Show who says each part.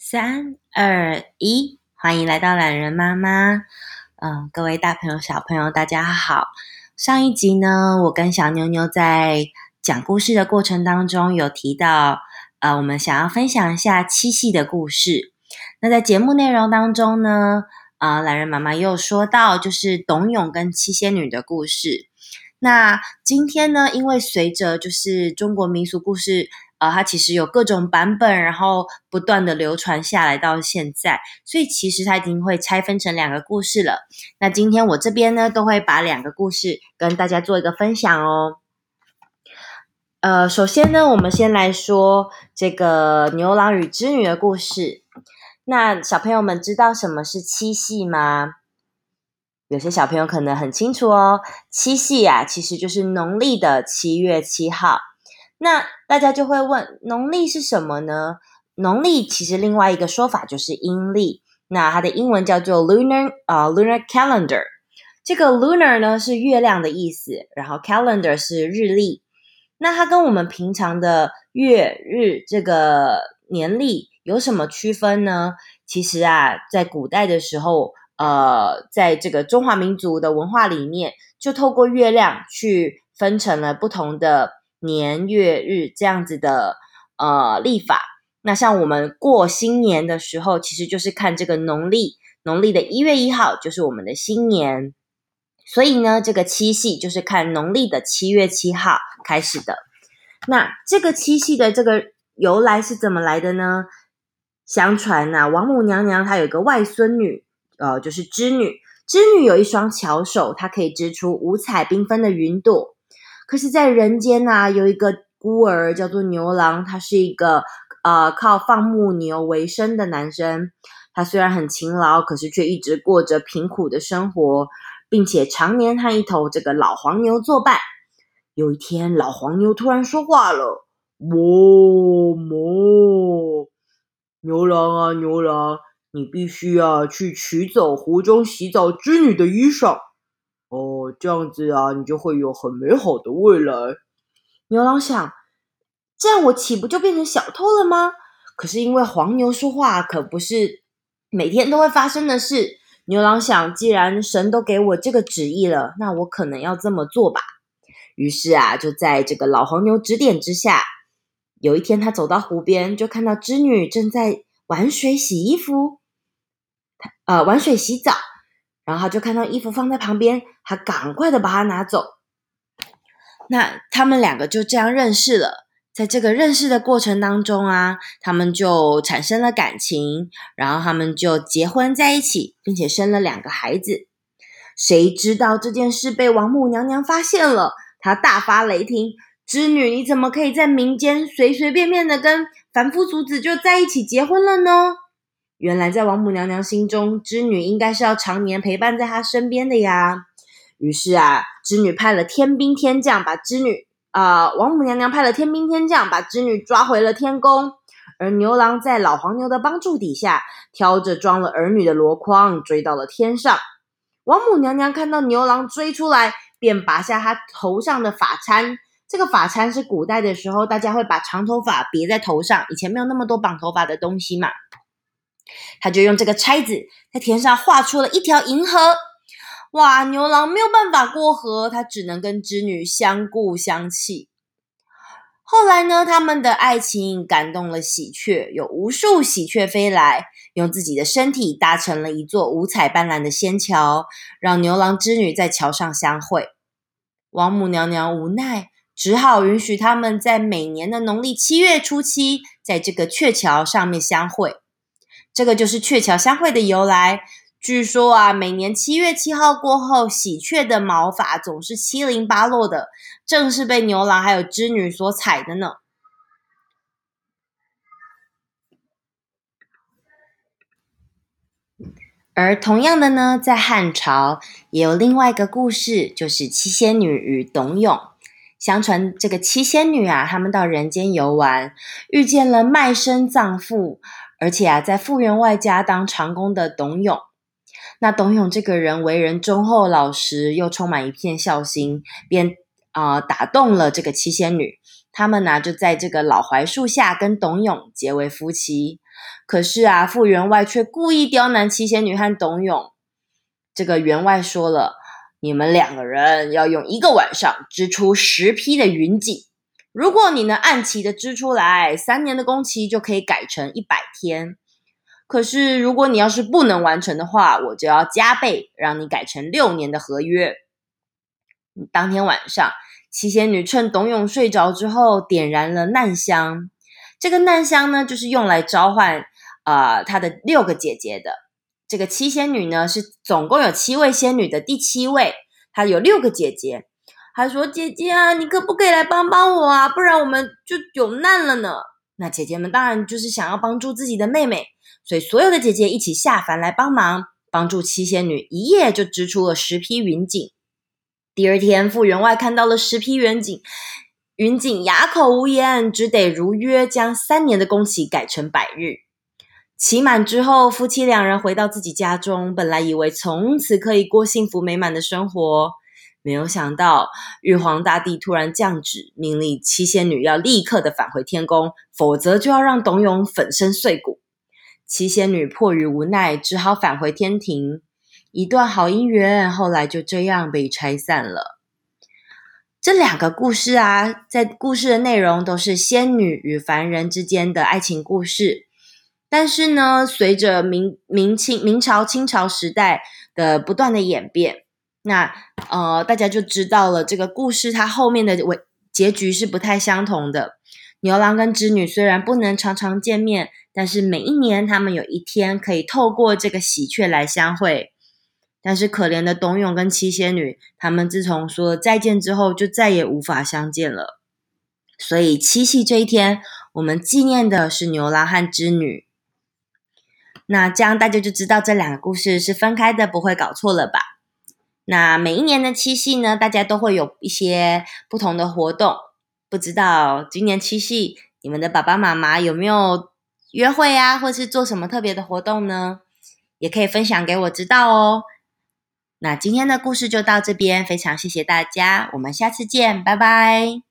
Speaker 1: 三二一，欢迎来到懒人妈妈。嗯，各位大朋友、小朋友，大家好。上一集呢，我跟小妞妞在讲故事的过程当中有提到，呃，我们想要分享一下七夕的故事。那在节目内容当中呢，啊、呃，榄仁妈妈又说到，就是董永跟七仙女的故事。那今天呢，因为随着就是中国民俗故事，呃，它其实有各种版本，然后不断的流传下来到现在，所以其实它已经会拆分成两个故事了。那今天我这边呢，都会把两个故事跟大家做一个分享哦。呃，首先呢，我们先来说这个牛郎与织女的故事。那小朋友们知道什么是七夕吗？有些小朋友可能很清楚哦，七夕啊，其实就是农历的七月七号。那大家就会问，农历是什么呢？农历其实另外一个说法就是阴历，那它的英文叫做 lunar 啊、lunar calendar。这个 lunar 呢是月亮的意思，然后 calendar 是日历。那它跟我们平常的月日这个年历有什么区分呢？其实啊，在古代的时候。呃，在这个中华民族的文化里面，就透过月亮去分成了不同的年月日这样子的呃历法。那像我们过新年的时候，其实就是看这个农历，农历的一月一号就是我们的新年。所以呢，这个七夕就是看农历的七月七号开始的。那这个七夕的这个由来是怎么来的呢？相传呐，王母娘娘她有一个外孙女。呃，就是织女，织女有一双巧手，她可以织出五彩缤纷的云朵。可是，在人间呐、有一个孤儿叫做牛郎，他是一个呃靠放牧牛为生的男生。他虽然很勤劳，可是却一直过着贫苦的生活，并且常年和一头这个老黄牛作伴。有一天，老黄牛突然说话了：“哞哞，牛郎啊，牛郎。”你必须啊，去取走湖中洗澡织女的衣裳哦，这样子啊，你就会有很美好的未来。牛郎想，这样我岂不就变成小偷了吗？可是因为黄牛说话可不是每天都会发生的事。牛郎想，既然神都给我这个旨意了，那我可能要这么做吧。于是啊，就在这个老黄牛指点之下，有一天他走到湖边，就看到织女正在玩水洗衣服。他呃，玩水洗澡，然后就看到衣服放在旁边，他赶快的把它拿走。那他们两个就这样认识了。在这个认识的过程当中啊，他们就产生了感情，然后他们就结婚在一起，并且生了两个孩子。谁知道这件事被王母娘娘发现了，她大发雷霆：“织女，你怎么可以在民间随随便便的跟凡夫俗子就在一起结婚了呢？”原来在王母娘娘心中，织女应该是要常年陪伴在她身边的呀。于是啊，织女派了天兵天将把织女啊、王母娘娘派了天兵天将把织女抓回了天宫。而牛郎在老黄牛的帮助底下，挑着装了儿女的箩筐追到了天上。王母娘娘看到牛郎追出来，便拔下他头上的发簪。这个发簪是古代的时候大家会把长头发别在头上，以前没有那么多绑头发的东西嘛。他就用这个钗子在天上画出了一条银河，哇！牛郎没有办法过河，他只能跟织女相顾相弃。后来呢，他们的爱情感动了喜鹊，有无数喜鹊飞来，用自己的身体搭成了一座五彩斑斓的仙桥，让牛郎织女在桥上相会。王母娘娘无奈，只好允许他们在每年的农历七月初七，在这个鹊桥上面相会。这个就是鹊桥相会的由来。据说啊，每年七月七号过后，喜鹊的毛发总是七零八落的，正是被牛郎还有织女所采的呢。而同样的呢，在汉朝也有另外一个故事，就是七仙女与董永。相传这个七仙女啊，他们到人间游玩，遇见了卖身葬父。而且啊，在傅员外家当长工的董永，那董永这个人为人忠厚老实，又充满一片孝心，便啊、打动了这个七仙女。他们呢、就在这个老槐树下跟董永结为夫妻。可是啊，傅员外却故意刁难七仙女和董永。这个员外说了：“你们两个人要用一个晚上织出十匹的云锦。如果你能按期的支出来，三年的工期就可以改成一百天。可是如果你要是不能完成的话，我就要加倍让你改成六年的合约。”当天晚上，七仙女趁董永睡着之后，点燃了难香。这个难香呢，就是用来召唤啊，她、的六个姐姐的。这个七仙女呢，是总共有七位仙女的第七位，她有六个姐姐。还说：“姐姐啊，你可不可以来帮帮我啊？不然我们就有难了呢。”那姐姐们当然就是想要帮助自己的妹妹，所以所有的姐姐一起下凡来帮忙，帮助七仙女一夜就织出了十匹云锦。第二天，傅员外看到了十匹云锦，云锦哑口无言，只得如约将三年的工期改成百日。期满之后，夫妻两人回到自己家中，本来以为从此可以过幸福美满的生活，没有想到玉皇大帝突然降旨，命令七仙女要立刻的返回天宫，否则就要让董永粉身碎骨。七仙女迫于无奈，只好返回天庭。一段好姻缘，后来就这样被拆散了。这两个故事啊，在故事的内容都是仙女与凡人之间的爱情故事。但是呢，随着明明清明朝清朝时代的不断的演变，那呃，大家就知道了这个故事它后面的尾结局是不太相同的。牛郎跟织女虽然不能常常见面，但是每一年他们有一天可以透过这个喜鹊来相会。但是可怜的董永跟七仙女，他们自从说再见之后，就再也无法相见了。所以七夕这一天，我们纪念的是牛郎和织女。那这样大家就知道这两个故事是分开的，不会搞错了吧？那每一年的七夕呢，大家都会有一些不同的活动。不知道今年七夕你们的爸爸妈妈有没有约会啊，或是做什么特别的活动呢？也可以分享给我知道哦。那今天的故事就到这边，非常谢谢大家，我们下次见，拜拜。